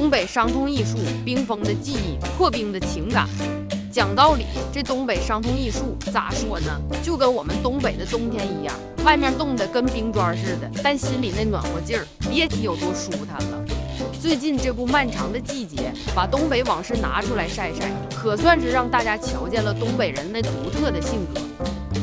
东北伤痛艺术，冰封的记忆，破冰的情感。讲道理，这东北伤痛艺术咋说呢？就跟我们东北的冬天一样，外面冻得跟冰砖似的，但心里那暖和劲儿，别提有多舒坦了。最近这部漫长的季节，把东北往事拿出来晒晒，可算是让大家瞧见了东北人那独特的性格。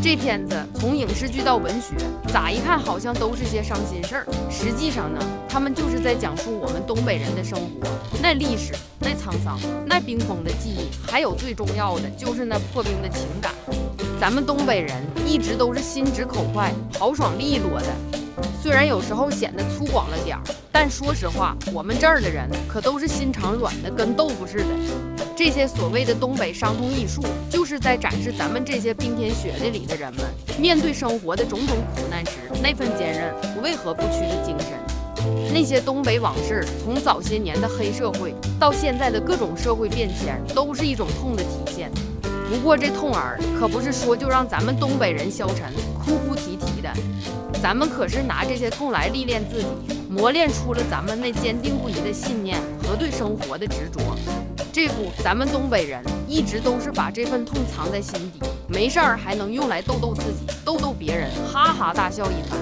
这片子从影视剧到文学，咋一看好像都是些伤心事儿，实际上呢，他们就是在讲述我们东北人的生活，那历史。那沧桑，那冰封的记忆，还有最重要的就是那破冰的情感。咱们东北人一直都是心直口快、豪爽利落的，虽然有时候显得粗犷了点儿，但说实话，我们这儿的人可都是心肠软的，跟豆腐似的。这些所谓的东北伤痛艺术，就是在展示咱们这些冰天雪地里的人们面对生活的种种苦难时那份坚韧、为何不屈的精神。那些东北往事，从早些年的黑社会到现在的各种社会变迁，都是一种痛的体现。不过这痛儿可不是说就让咱们东北人消沉、哭哭啼啼的，咱们可是拿这些痛来历练自己，磨练出了咱们那坚定不移的信念和对生活的执着。这不，咱们东北人一直都是把这份痛藏在心底，没事儿还能用来逗逗自己、逗逗别人，哈哈大笑一番。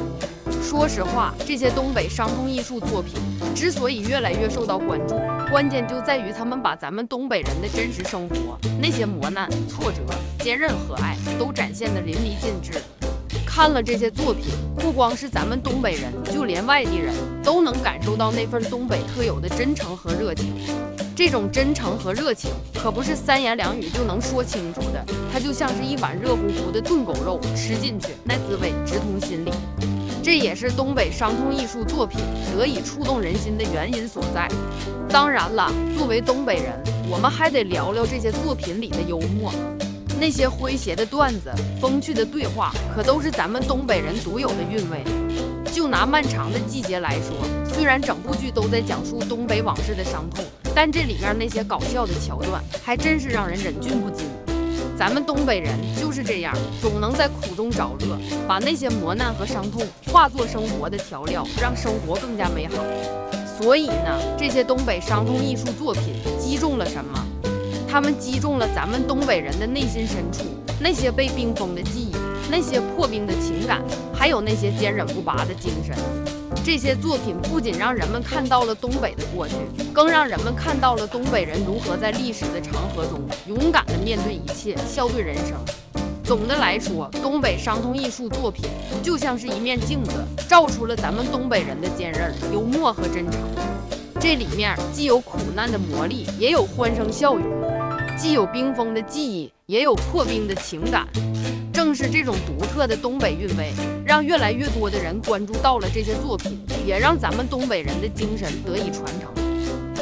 说实话，这些东北伤痛艺术作品之所以越来越受到关注，关键就在于他们把咱们东北人的真实生活，那些磨难、挫折、坚韧和爱，都展现得淋漓尽致。看了这些作品，不光是咱们东北人，就连外地人都能感受到那份东北特有的真诚和热情。这种真诚和热情，可不是三言两语就能说清楚的，它就像是一碗热乎乎的炖狗肉，吃进去那滋味直通心里。这也是东北伤痛艺术作品得以触动人心的原因所在。当然了，作为东北人，我们还得聊聊这些作品里的幽默。那些诙谐的段子、风趣的对话，可都是咱们东北人独有的韵味。就拿《漫长的季节》来说，虽然整部剧都在讲述东北往事的伤痛，但这里面那些搞笑的桥段，还真是让人忍俊不禁。咱们东北人就是这样，总能在苦中找乐，把那些磨难和伤痛化作生活的调料，让生活更加美好。所以呢，这些东北伤痛艺术作品击中了什么？他们击中了咱们东北人的内心深处，那些被冰封的记忆，那些破冰的情感，还有那些坚韧不拔的精神。这些作品不仅让人们看到了东北的过去，更让人们看到了东北人如何在历史的长河中勇敢地面对一切，笑对人生。总的来说，东北伤痛艺术作品就像是一面镜子，照出了咱们东北人的坚韧、幽默和真诚。这里面既有苦难的磨砺，也有欢声笑语；既有冰封的记忆，也有破冰的情感。正是这种独特的东北韵味，让越来越多的人关注到了这些作品，也让咱们东北人的精神得以传承。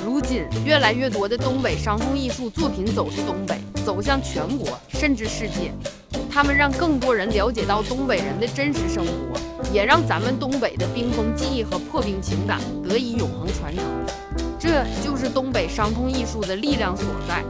如今，越来越多的东北伤痛艺术作品走出东北，走向全国，甚至世界。他们让更多人了解到东北人的真实生活，也让咱们东北的冰封记忆和破冰情感得以永恒传承。这就是东北伤痛艺术的力量所在。